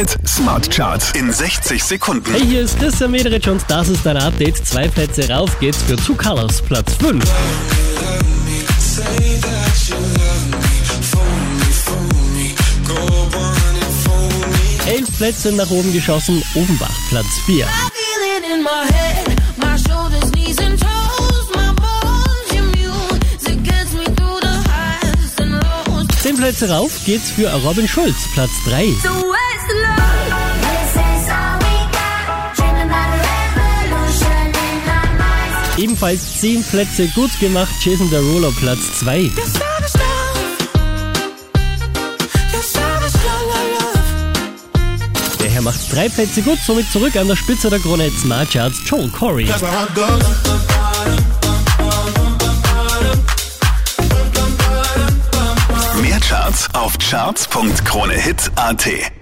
Hit Smart Charts in 60 Sekunden. Hey, hier ist Christian Mederich und das ist dein Update. Zwei Plätze rauf geht's für Two Colors, Platz 5. Elf Plätze nach oben geschossen, Offenbach, Platz 4. Zehn Plätze rauf geht's für Robin Schulz, Platz 3. Ebenfalls zehn Plätze gut gemacht, Jason Derulo, Platz 2. Der Herr macht drei Plätze gut, somit zurück an der Spitze der Krone Smart Charts, Joel Corey. Mehr Charts auf charts.kronehit.at.